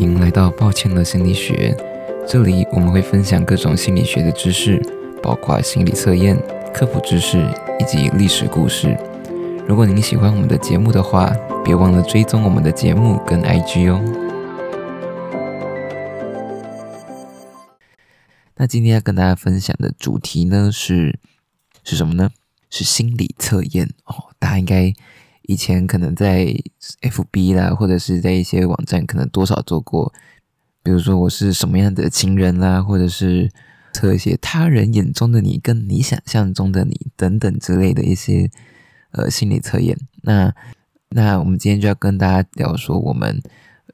迎来到抱歉的心理学，这里我们会分享各种心理学的知识，包括心理测验、科普知识以及历史故事。如果您喜欢我们的节目的话，别忘了追踪我们的节目跟 IG 哦。那今天要跟大家分享的主题呢是是什么呢？是心理测验哦。大家应该。以前可能在 FB 啦，或者是在一些网站，可能多少做过，比如说我是什么样的情人啦，或者是测一些他人眼中的你跟你想象中的你等等之类的一些呃心理测验。那那我们今天就要跟大家聊说，我们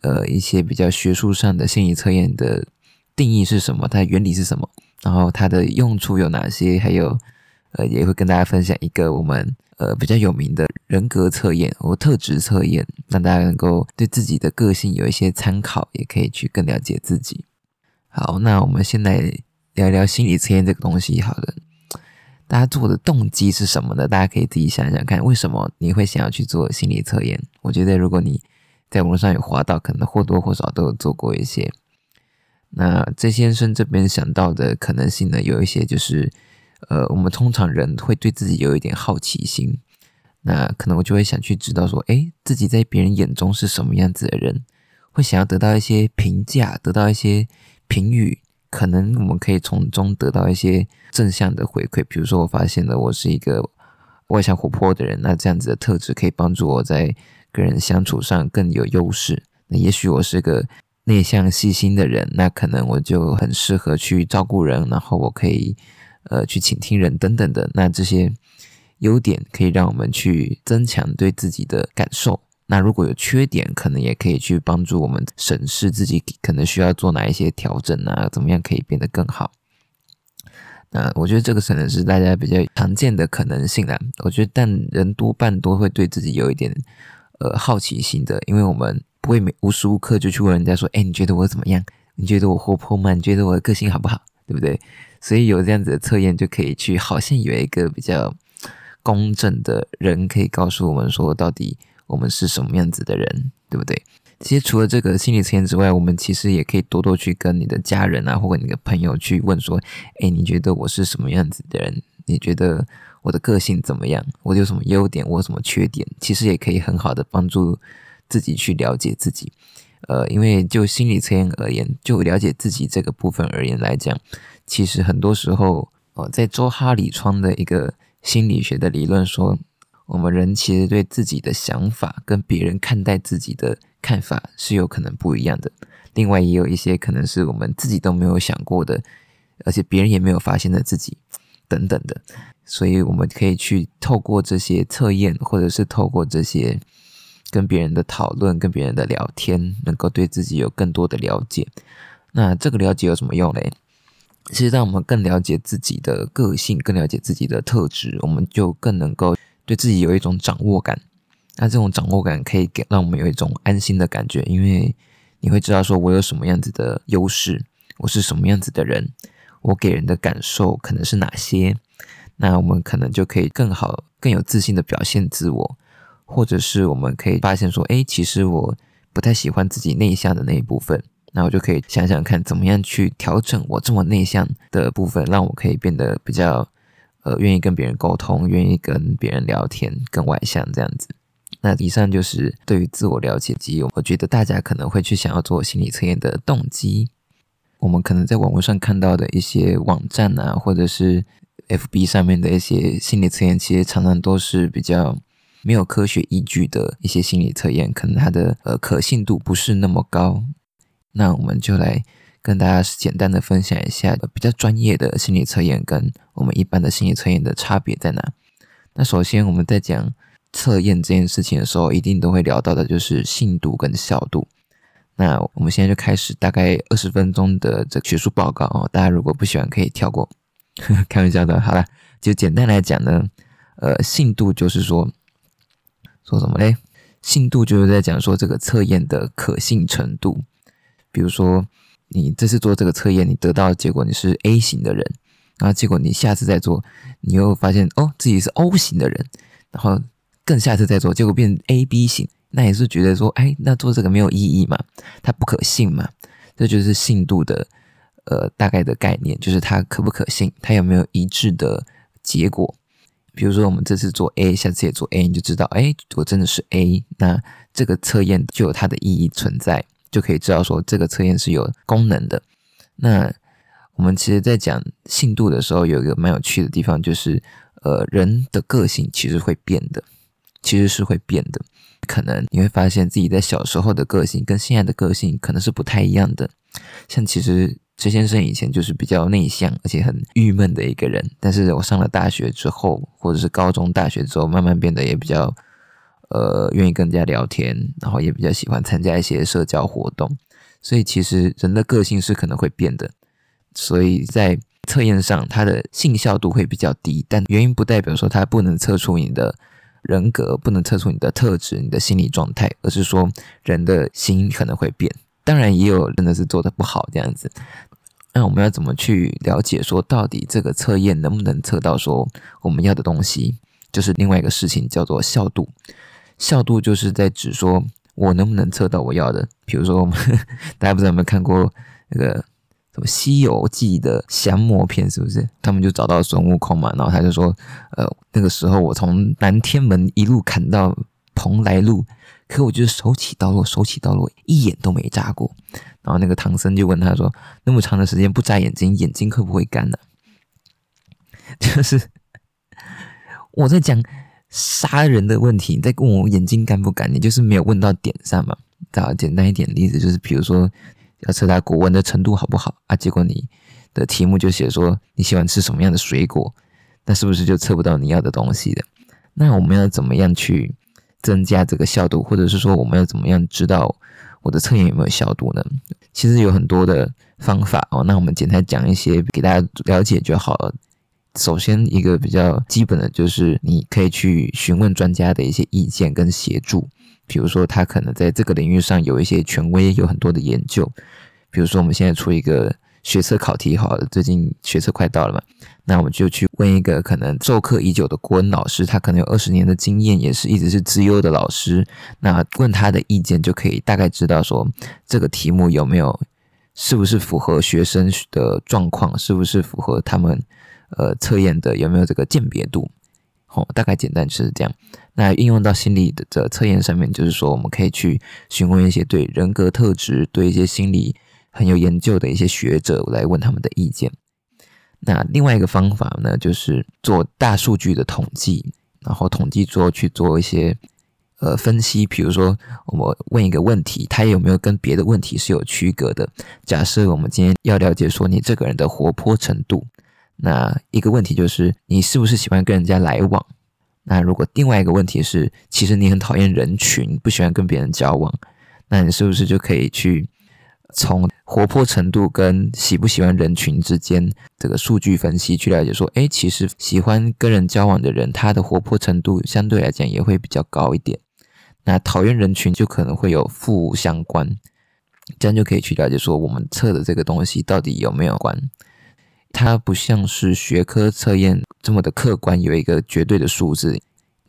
呃一些比较学术上的心理测验的定义是什么，它的原理是什么，然后它的用处有哪些，还有呃也会跟大家分享一个我们。呃，比较有名的人格测验或特质测验，让大家能够对自己的个性有一些参考，也可以去更了解自己。好，那我们现在聊聊心理测验这个东西。好了，大家做的动机是什么呢？大家可以自己想想看，为什么你会想要去做心理测验？我觉得，如果你在网络上有滑到，可能或多或少都有做过一些。那郑先生这边想到的可能性呢，有一些就是。呃，我们通常人会对自己有一点好奇心，那可能我就会想去知道说，哎，自己在别人眼中是什么样子的人，会想要得到一些评价，得到一些评语，可能我们可以从中得到一些正向的回馈。比如说，我发现了我是一个外向活泼的人，那这样子的特质可以帮助我在跟人相处上更有优势。那也许我是个内向细心的人，那可能我就很适合去照顾人，然后我可以。呃，去倾听人等等的，那这些优点可以让我们去增强对自己的感受。那如果有缺点，可能也可以去帮助我们审视自己可能需要做哪一些调整啊，怎么样可以变得更好。那我觉得这个可能是大家比较常见的可能性啦。我觉得，但人多半都会对自己有一点呃好奇心的，因为我们不会每无时无刻就去问人家说：“哎，你觉得我怎么样？你觉得我活泼吗？你觉得我的个性好不好？对不对？”所以有这样子的测验，就可以去好像有一个比较公正的人，可以告诉我们说，到底我们是什么样子的人，对不对？其实除了这个心理测验之外，我们其实也可以多多去跟你的家人啊，或者你的朋友去问说，诶，你觉得我是什么样子的人？你觉得我的个性怎么样？我有什么优点？我有什么缺点？其实也可以很好的帮助自己去了解自己。呃，因为就心理测验而言，就了解自己这个部分而言来讲。其实很多时候，哦，在周哈里窗的一个心理学的理论说，我们人其实对自己的想法跟别人看待自己的看法是有可能不一样的。另外，也有一些可能是我们自己都没有想过的，而且别人也没有发现的自己等等的。所以，我们可以去透过这些测验，或者是透过这些跟别人的讨论、跟别人的聊天，能够对自己有更多的了解。那这个了解有什么用嘞？其实，让我们更了解自己的个性，更了解自己的特质，我们就更能够对自己有一种掌握感。那这种掌握感可以给让我们有一种安心的感觉，因为你会知道说我有什么样子的优势，我是什么样子的人，我给人的感受可能是哪些。那我们可能就可以更好、更有自信的表现自我，或者是我们可以发现说，哎，其实我不太喜欢自己内向的那一部分。那我就可以想想看，怎么样去调整我这么内向的部分，让我可以变得比较呃愿意跟别人沟通，愿意跟别人聊天，更外向这样子。那以上就是对于自我了解及我觉得大家可能会去想要做心理测验的动机。我们可能在网络上看到的一些网站啊，或者是 FB 上面的一些心理测验，其实常常都是比较没有科学依据的一些心理测验，可能它的呃可信度不是那么高。那我们就来跟大家简单的分享一下比较专业的心理测验跟我们一般的心理测验的差别在哪。那首先我们在讲测验这件事情的时候，一定都会聊到的就是信度跟效度。那我们现在就开始大概二十分钟的这学术报告哦，大家如果不喜欢可以跳过，开玩笑的。好了，就简单来讲呢，呃，信度就是说说什么嘞？信度就是在讲说这个测验的可信程度。比如说，你这次做这个测验，你得到的结果你是 A 型的人，然后结果你下次再做，你又发现哦自己是 O 型的人，然后更下次再做，结果变 A、B 型，那也是觉得说，哎，那做这个没有意义嘛，它不可信嘛，这就是信度的呃大概的概念，就是它可不可信，它有没有一致的结果。比如说我们这次做 A，下次也做 A，你就知道，哎，我真的是 A，那这个测验就有它的意义存在，就可以知道说这个测验是有功能的。那我们其实，在讲信度的时候，有一个蛮有趣的地方，就是呃，人的个性其实会变的，其实是会变的。可能你会发现自己在小时候的个性跟现在的个性可能是不太一样的。像其实。陈先生以前就是比较内向，而且很郁闷的一个人。但是我上了大学之后，或者是高中、大学之后，慢慢变得也比较，呃，愿意跟人家聊天，然后也比较喜欢参加一些社交活动。所以其实人的个性是可能会变的。所以在测验上，它的信效度会比较低，但原因不代表说它不能测出你的人格，不能测出你的特质、你的心理状态，而是说人的心可能会变。当然也有真的是做的不好这样子。那我们要怎么去了解说，到底这个测验能不能测到说我们要的东西？就是另外一个事情，叫做效度。效度就是在指说我能不能测到我要的。比如说，我们大家不知道有没有看过那个什么《西游记》的降魔篇，是不是？他们就找到孙悟空嘛，然后他就说：“呃，那个时候我从南天门一路砍到蓬莱路，可我就是手起刀落，手起刀落，一眼都没眨过。”然后那个唐僧就问他说：“那么长的时间不眨眼睛，眼睛会不会干呢？” 就是我在讲杀人的问题，你在问我眼睛干不干，你就是没有问到点上嘛。打简单一点例子，就是比如说要测他国文的程度好不好啊？结果你的题目就写说你喜欢吃什么样的水果，那是不是就测不到你要的东西的？那我们要怎么样去增加这个效度，或者是说我们要怎么样知道？我的测验有没有效度呢？其实有很多的方法哦。那我们简单讲一些给大家了解就好了。首先，一个比较基本的就是你可以去询问专家的一些意见跟协助。比如说，他可能在这个领域上有一些权威，有很多的研究。比如说，我们现在出一个。学测考题好了，最近学测快到了嘛，那我们就去问一个可能授课已久的国文老师，他可能有二十年的经验，也是一直是资优的老师。那问他的意见，就可以大概知道说这个题目有没有，是不是符合学生的状况，是不是符合他们呃测验的有没有这个鉴别度。哦，大概简单就是这样。那应用到心理的的测验上面，就是说我们可以去询问一些对人格特质、对一些心理。很有研究的一些学者来问他们的意见。那另外一个方法呢，就是做大数据的统计，然后统计之后去做一些呃分析。比如说，我问一个问题，它有没有跟别的问题是有区隔的？假设我们今天要了解说你这个人的活泼程度，那一个问题就是你是不是喜欢跟人家来往？那如果另外一个问题是，其实你很讨厌人群，不喜欢跟别人交往，那你是不是就可以去？从活泼程度跟喜不喜欢人群之间这个数据分析去了解，说，哎，其实喜欢跟人交往的人，他的活泼程度相对来讲也会比较高一点。那讨厌人群就可能会有负相关，这样就可以去了解说，我们测的这个东西到底有没有关。它不像是学科测验这么的客观，有一个绝对的数字。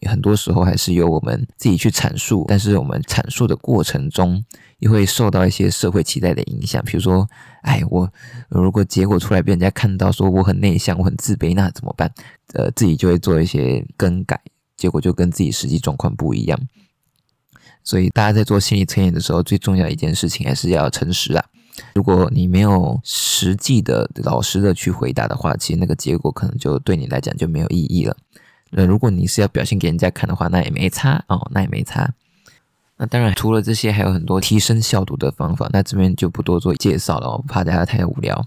很多时候还是由我们自己去阐述，但是我们阐述的过程中，也会受到一些社会期待的影响。比如说，哎，我如果结果出来被人家看到说我很内向、我很自卑，那怎么办？呃，自己就会做一些更改，结果就跟自己实际状况不一样。所以，大家在做心理测验的时候，最重要一件事情还是要诚实啊。如果你没有实际的、老实的去回答的话，其实那个结果可能就对你来讲就没有意义了。那如果你是要表现给人家看的话，那也没差哦，那也没差。那当然，除了这些，还有很多提升效度的方法。那这边就不多做介绍了，我怕大家太无聊。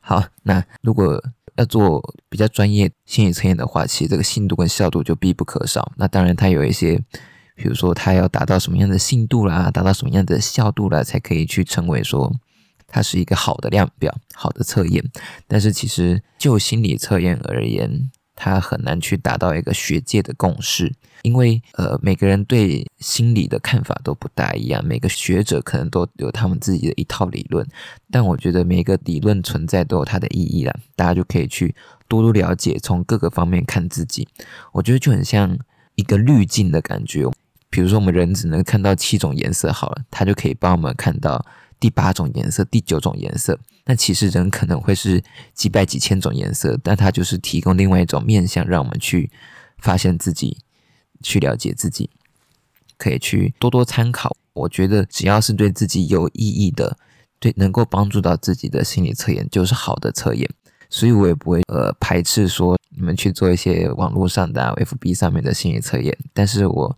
好，那如果要做比较专业心理测验的话，其实这个信度跟效度就必不可少。那当然，它有一些，比如说它要达到什么样的信度啦，达到什么样的效度啦，才可以去称为说它是一个好的量表、好的测验。但是其实就心理测验而言，它很难去达到一个学界的共识，因为呃每个人对心理的看法都不大一样，每个学者可能都有他们自己的一套理论，但我觉得每个理论存在都有它的意义啦，大家就可以去多多了解，从各个方面看自己。我觉得就很像一个滤镜的感觉。比如说，我们人只能看到七种颜色，好了，它就可以帮我们看到第八种颜色、第九种颜色。那其实人可能会是几百几千种颜色，但它就是提供另外一种面向，让我们去发现自己，去了解自己，可以去多多参考。我觉得只要是对自己有意义的，对能够帮助到自己的心理测验，就是好的测验。所以我也不会呃排斥说你们去做一些网络上的 FB 上面的心理测验，但是我。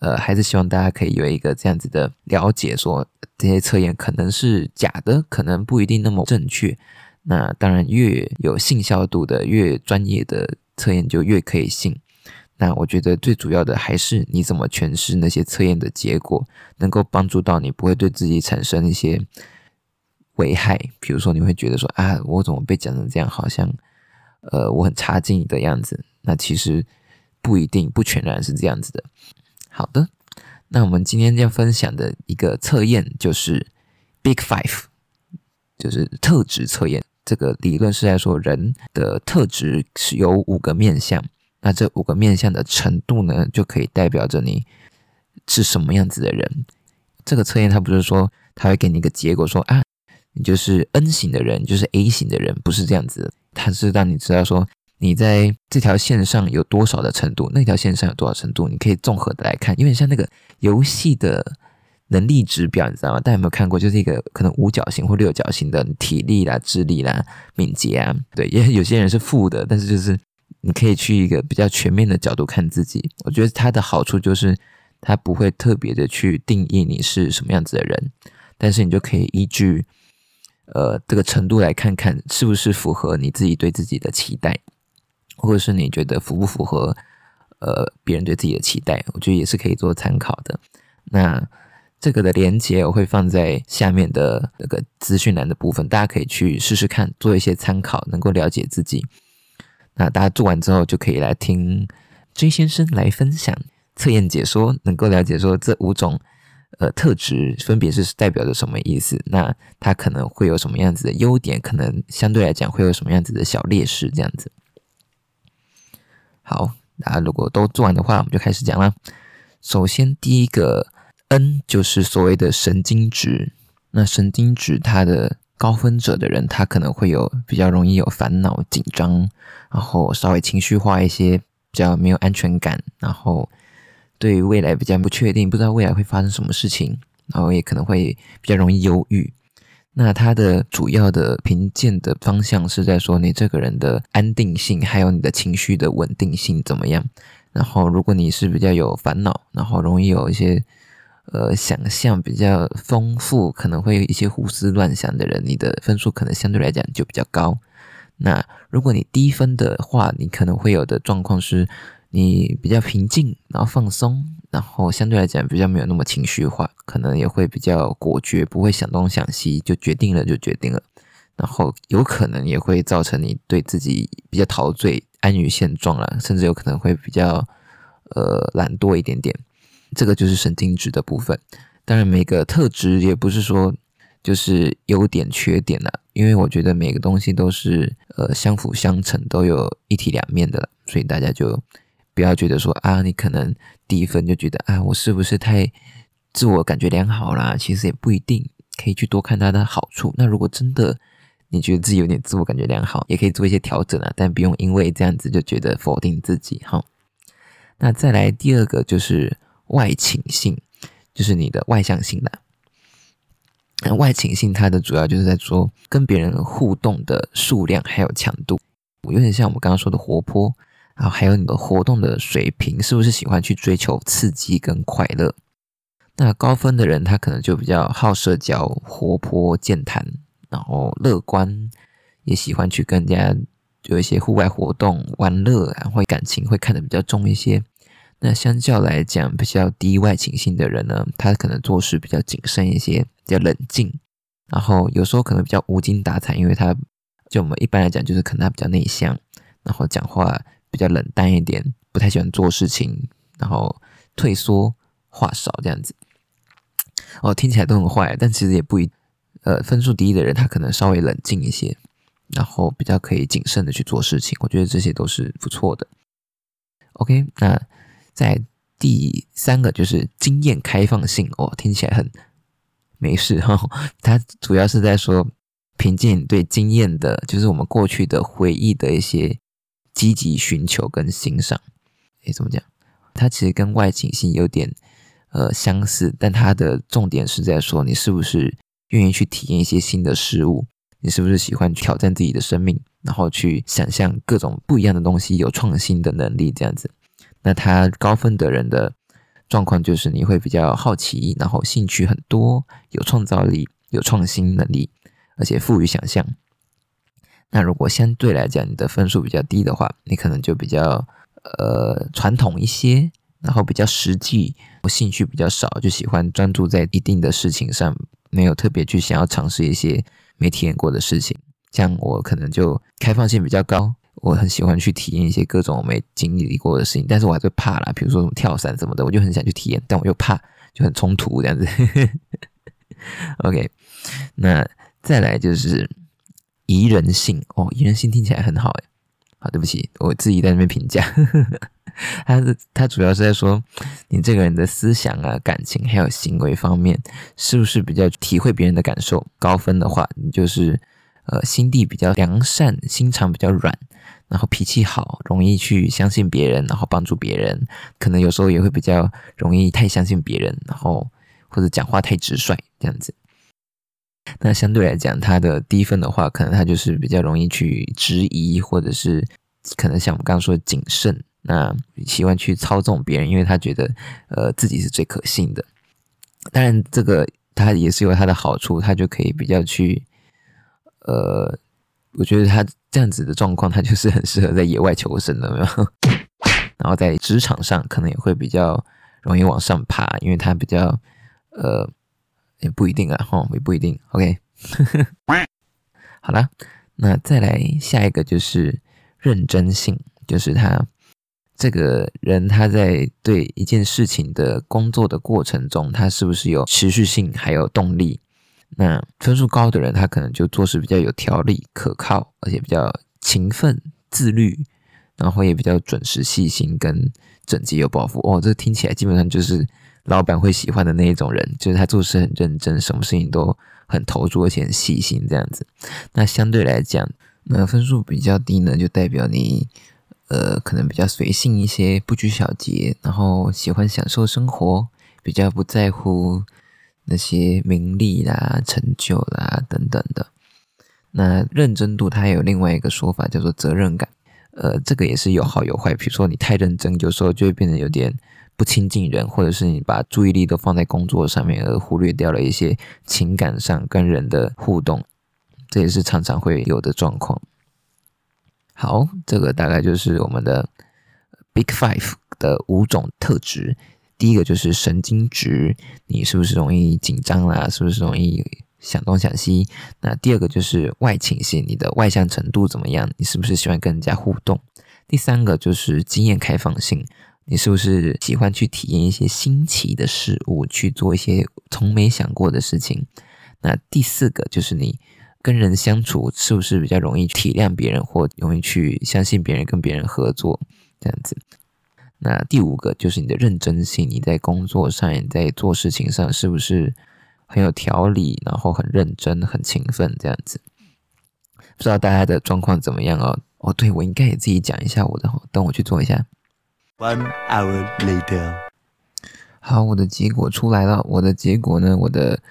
呃，还是希望大家可以有一个这样子的了解，说这些测验可能是假的，可能不一定那么正确。那当然，越有信效度的、越专业的测验就越可以信。那我觉得最主要的还是你怎么诠释那些测验的结果，能够帮助到你，不会对自己产生一些危害。比如说，你会觉得说啊，我怎么被讲成这样，好像呃我很差劲的样子。那其实不一定，不全然是这样子的。好的，那我们今天要分享的一个测验就是 Big Five，就是特质测验。这个理论是在说人的特质是有五个面相，那这五个面相的程度呢，就可以代表着你是什么样子的人。这个测验它不是说它会给你一个结果，说啊，你就是 N 型的人，就是 A 型的人，不是这样子，它是让你知道说。你在这条线上有多少的程度？那条线上有多少程度？你可以综合的来看，有点像那个游戏的能力指标，你知道吗？大家有没有看过？就是一个可能五角星或六角星的体力啦、智力啦、敏捷啊，对，也有些人是负的，但是就是你可以去一个比较全面的角度看自己。我觉得它的好处就是它不会特别的去定义你是什么样子的人，但是你就可以依据呃这个程度来看看是不是符合你自己对自己的期待。或者是你觉得符不符合呃别人对自己的期待？我觉得也是可以做参考的。那这个的连接我会放在下面的那个资讯栏的部分，大家可以去试试看，做一些参考，能够了解自己。那大家做完之后，就可以来听 J 先生来分享测验解说，能够了解说这五种呃特质分别是代表着什么意思。那它可能会有什么样子的优点？可能相对来讲会有什么样子的小劣势？这样子。好，那如果都做完的话，我们就开始讲了。首先，第一个 N 就是所谓的神经质。那神经质，它的高分者的人，他可能会有比较容易有烦恼、紧张，然后稍微情绪化一些，比较没有安全感，然后对于未来比较不确定，不知道未来会发生什么事情，然后也可能会比较容易忧郁。那它的主要的评鉴的方向是在说你这个人的安定性，还有你的情绪的稳定性怎么样？然后如果你是比较有烦恼，然后容易有一些呃想象比较丰富，可能会有一些胡思乱想的人，你的分数可能相对来讲就比较高。那如果你低分的话，你可能会有的状况是。你比较平静，然后放松，然后相对来讲比较没有那么情绪化，可能也会比较果决，不会想东想西，就决定了就决定了。然后有可能也会造成你对自己比较陶醉、安于现状了，甚至有可能会比较呃懒惰一点点。这个就是神经质的部分。当然，每个特质也不是说就是优点缺点了，因为我觉得每个东西都是呃相辅相成，都有一体两面的，所以大家就。不要觉得说啊，你可能第一分就觉得啊，我是不是太自我感觉良好啦？其实也不一定，可以去多看它的好处。那如果真的你觉得自己有点自我感觉良好，也可以做一些调整啊，但不用因为这样子就觉得否定自己哈。那再来第二个就是外倾性，就是你的外向性的。那外倾性它的主要就是在说跟别人互动的数量还有强度，有点像我们刚刚说的活泼。然后还有你的活动的水平，是不是喜欢去追求刺激跟快乐？那高分的人，他可能就比较好社交、活泼健谈，然后乐观，也喜欢去跟人家有一些户外活动、玩乐，然后感情会看得比较重一些。那相较来讲，比较低外倾性的人呢，他可能做事比较谨慎一些，比较冷静，然后有时候可能比较无精打采，因为他就我们一般来讲，就是可能他比较内向，然后讲话。比较冷淡一点，不太喜欢做事情，然后退缩，话少这样子。哦，听起来都很坏，但其实也不一。呃，分数低的人，他可能稍微冷静一些，然后比较可以谨慎的去做事情。我觉得这些都是不错的。OK，那在第三个就是经验开放性哦，听起来很没事哈。它主要是在说凭借你对经验的，就是我们过去的回忆的一些积极寻求跟欣赏。诶，怎么讲？它其实跟外倾性有点呃相似，但它的重点是在说你是不是愿意去体验一些新的事物，你是不是喜欢挑战自己的生命，然后去想象各种不一样的东西，有创新的能力这样子。那他高分的人的状况就是你会比较好奇，然后兴趣很多，有创造力，有创新能力，而且富于想象。那如果相对来讲你的分数比较低的话，你可能就比较。呃，传统一些，然后比较实际，我兴趣比较少，就喜欢专注在一定的事情上，没有特别去想要尝试一些没体验过的事情。像我可能就开放性比较高，我很喜欢去体验一些各种我没经历过的事情，但是我还是怕啦，比如说什么跳伞什么的，我就很想去体验，但我又怕，就很冲突这样子。OK，那再来就是宜人性哦，宜人性听起来很好诶。好，对不起，我自己在那边评价。他是他主要是在说你这个人的思想啊、感情还有行为方面，是不是比较体会别人的感受？高分的话，你就是呃心地比较良善，心肠比较软，然后脾气好，容易去相信别人，然后帮助别人。可能有时候也会比较容易太相信别人，然后或者讲话太直率这样子。那相对来讲，他的低分的话，可能他就是比较容易去质疑，或者是可能像我们刚刚说的谨慎，那喜欢去操纵别人，因为他觉得呃自己是最可信的。当然，这个他也是有他的好处，他就可以比较去呃，我觉得他这样子的状况，他就是很适合在野外求生的，没有？然后在职场上可能也会比较容易往上爬，因为他比较呃。也不一定啊，哈，也不一定。OK，好了，那再来下一个就是认真性，就是他这个人他在对一件事情的工作的过程中，他是不是有持续性还有动力？那分数高的人，他可能就做事比较有条理、可靠，而且比较勤奋、自律，然后也比较准时、细心跟整洁有抱负。哦，这听起来基本上就是。老板会喜欢的那一种人，就是他做事很认真，什么事情都很投入，而且很细心这样子。那相对来讲，那分数比较低呢，就代表你呃可能比较随性一些，不拘小节，然后喜欢享受生活，比较不在乎那些名利啦、成就啦等等的。那认真度，它有另外一个说法叫做责任感。呃，这个也是有好有坏。比如说你太认真，有时候就会变得有点。不亲近人，或者是你把注意力都放在工作上面，而忽略掉了一些情感上跟人的互动，这也是常常会有的状况。好，这个大概就是我们的 Big Five 的五种特质。第一个就是神经质，你是不是容易紧张啦？是不是容易想东想西？那第二个就是外倾性，你的外向程度怎么样？你是不是喜欢跟人家互动？第三个就是经验开放性。你是不是喜欢去体验一些新奇的事物，去做一些从没想过的事情？那第四个就是你跟人相处是不是比较容易体谅别人，或容易去相信别人，跟别人合作这样子？那第五个就是你的认真性，你在工作上，你在做事情上是不是很有条理，然后很认真、很勤奋这样子？不知道大家的状况怎么样哦？哦，对我应该也自己讲一下我的，等我去做一下。One hour later，好，我的结果出来了。我的结果呢？我的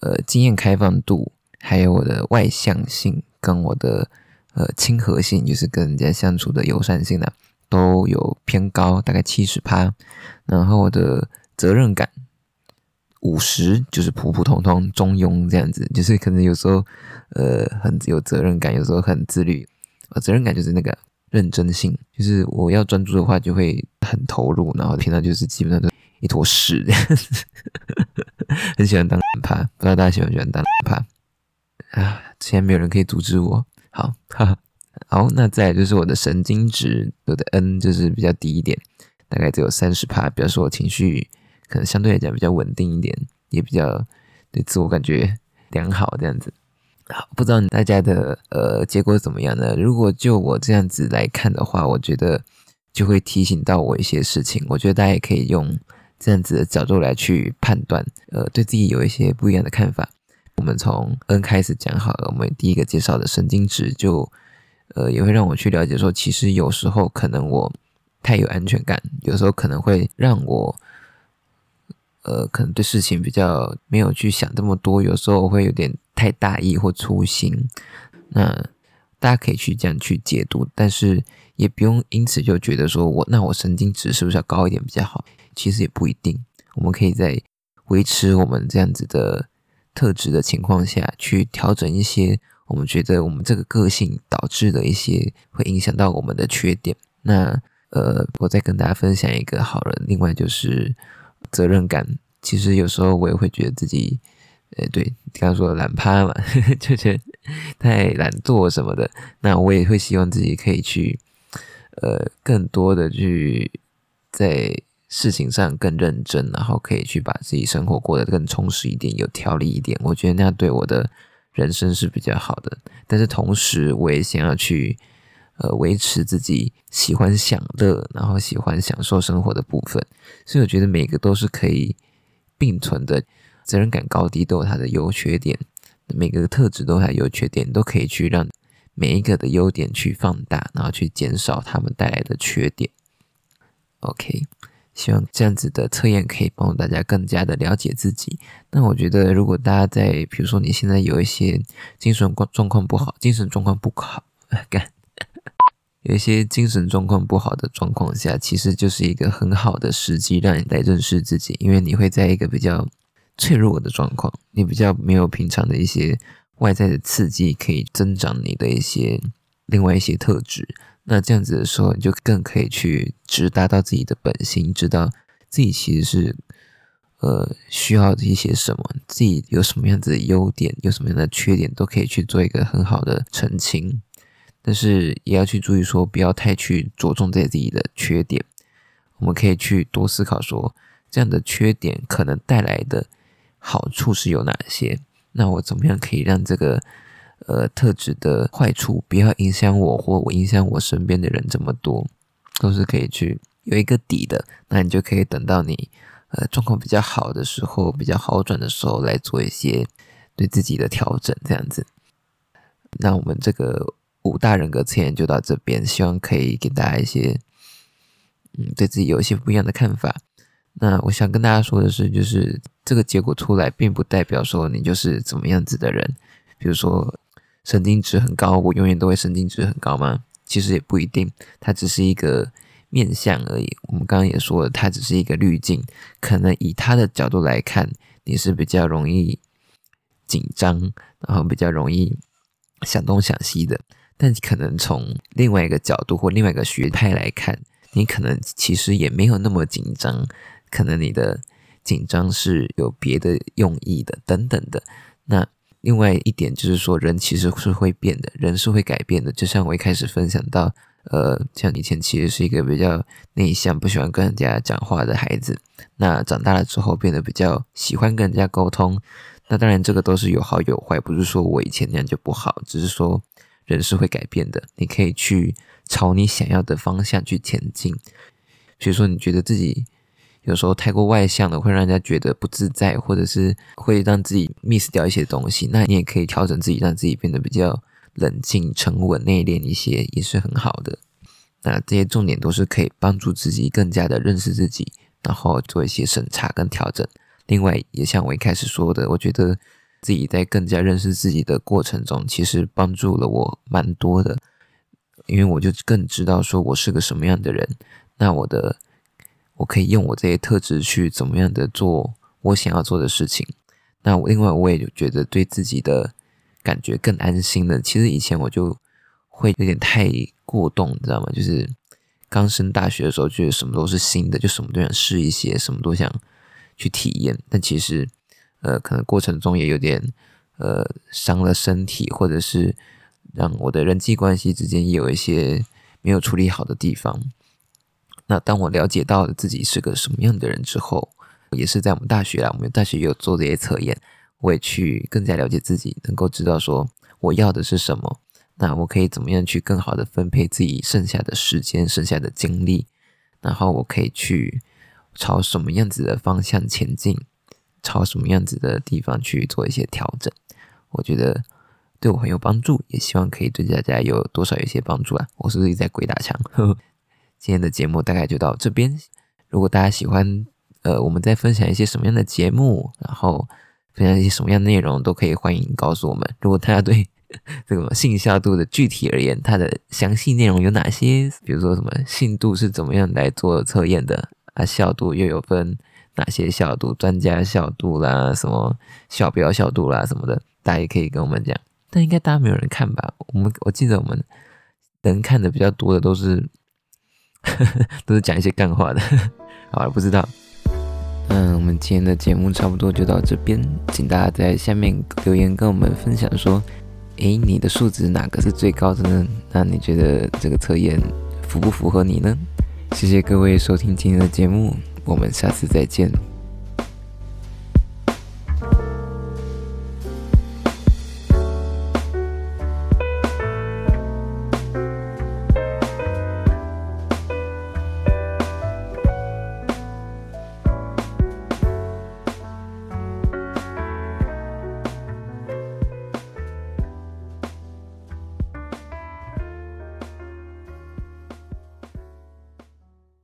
呃经验开放度，还有我的外向性，跟我的呃亲和性，就是跟人家相处的友善性呢，都有偏高，大概七十趴。然后我的责任感五十，就是普普通通、中庸这样子，就是可能有时候呃很有责任感，有时候很自律。呃，责任感就是那个。认真性就是我要专注的话，就会很投入，然后平常就是基本上都一坨屎这样子，很喜欢当趴，不知道大家喜不喜欢当趴啊？现在没有人可以阻止我。好，哈哈好，那再就是我的神经质，我的 N 就是比较低一点，大概只有三十趴，表示我情绪可能相对来讲比较稳定一点，也比较对自我感觉良好这样子。好，不知道大家的呃结果怎么样呢？如果就我这样子来看的话，我觉得就会提醒到我一些事情。我觉得大家也可以用这样子的角度来去判断，呃，对自己有一些不一样的看法。我们从 N 开始讲好了，我们第一个介绍的神经质，就呃也会让我去了解说，其实有时候可能我太有安全感，有时候可能会让我呃可能对事情比较没有去想这么多，有时候会有点太大意或粗心。那大家可以去这样去解读，但是也不用因此就觉得说我那我神经质是不是要高一点比较好？其实也不一定，我们可以在维持我们这样子的。特质的情况下去调整一些我们觉得我们这个个性导致的一些会影响到我们的缺点。那呃，我再跟大家分享一个好了。另外就是责任感，其实有时候我也会觉得自己，呃，对，刚刚说懒趴嘛，就觉得太懒惰什么的。那我也会希望自己可以去，呃，更多的去在。事情上更认真，然后可以去把自己生活过得更充实一点，有条理一点。我觉得那样对我的人生是比较好的。但是同时，我也想要去呃维持自己喜欢享乐，然后喜欢享受生活的部分。所以我觉得每个都是可以并存的。责任感高低都有它的优缺点，每个特质都有它优缺点，都可以去让每一个的优点去放大，然后去减少他们带来的缺点。OK。希望这样子的测验可以帮助大家更加的了解自己。那我觉得，如果大家在，比如说你现在有一些精神状状况不好，精神状况不好，干，有一些精神状况不好的状况下，其实就是一个很好的时机，让你来认识自己。因为你会在一个比较脆弱的状况，你比较没有平常的一些外在的刺激，可以增长你的一些另外一些特质。那这样子的时候，你就更可以去直达到自己的本心，知道自己其实是呃需要一些什么，自己有什么样子的优点，有什么样的缺点，都可以去做一个很好的澄清。但是也要去注意说，不要太去着重在自己的缺点。我们可以去多思考说，这样的缺点可能带来的好处是有哪些？那我怎么样可以让这个？呃，特质的坏处不要影响我，或我影响我身边的人这么多，都是可以去有一个底的。那你就可以等到你呃状况比较好的时候，比较好转的时候，来做一些对自己的调整，这样子。那我们这个五大人格测验就到这边，希望可以给大家一些嗯对自己有一些不一样的看法。那我想跟大家说的是，就是这个结果出来，并不代表说你就是怎么样子的人，比如说。神经质很高，我永远都会神经质很高吗？其实也不一定，它只是一个面相而已。我们刚刚也说了，它只是一个滤镜。可能以他的角度来看，你是比较容易紧张，然后比较容易想东想西的。但可能从另外一个角度或另外一个学派来看，你可能其实也没有那么紧张。可能你的紧张是有别的用意的，等等的。那。另外一点就是说，人其实是会变的，人是会改变的。就像我一开始分享到，呃，像以前其实是一个比较内向、不喜欢跟人家讲话的孩子，那长大了之后变得比较喜欢跟人家沟通。那当然，这个都是有好有坏，不是说我以前那样就不好，只是说人是会改变的。你可以去朝你想要的方向去前进。比如说，你觉得自己。有时候太过外向的会让人家觉得不自在，或者是会让自己 miss 掉一些东西。那你也可以调整自己，让自己变得比较冷静、沉稳、内敛一些，也是很好的。那这些重点都是可以帮助自己更加的认识自己，然后做一些审查跟调整。另外，也像我一开始说的，我觉得自己在更加认识自己的过程中，其实帮助了我蛮多的，因为我就更知道说我是个什么样的人。那我的。我可以用我这些特质去怎么样的做我想要做的事情。那另外我也觉得对自己的感觉更安心了。其实以前我就会有点太过动，你知道吗？就是刚升大学的时候，觉得什么都是新的，就什么都想试一些，什么都想去体验。但其实，呃，可能过程中也有点呃伤了身体，或者是让我的人际关系之间也有一些没有处理好的地方。那当我了解到了自己是个什么样的人之后，也是在我们大学啊，我们大学也有做这些测验，我也去更加了解自己，能够知道说我要的是什么，那我可以怎么样去更好的分配自己剩下的时间、剩下的精力？然后我可以去朝什么样子的方向前进？朝什么样子的地方去做一些调整？我觉得对我很有帮助，也希望可以对大家有多少有一些帮助啊！我是不是在鬼打墙？今天的节目大概就到这边。如果大家喜欢，呃，我们在分享一些什么样的节目，然后分享一些什么样的内容，都可以欢迎告诉我们。如果大家对这个信效度的具体而言，它的详细内容有哪些？比如说什么信度是怎么样来做测验的？啊，效度又有分哪些效度？专家效度啦，什么效标效度啦，什么的，大家也可以跟我们讲。但应该大家没有人看吧？我们我记得我们能看的比较多的都是 都是讲一些干话的。好了，不知道。嗯，我们今天的节目差不多就到这边，请大家在下面留言跟我们分享说，诶，你的数值哪个是最高的呢？那你觉得这个测验符不符合你呢？谢谢各位收听今天的节目，我们下次再见。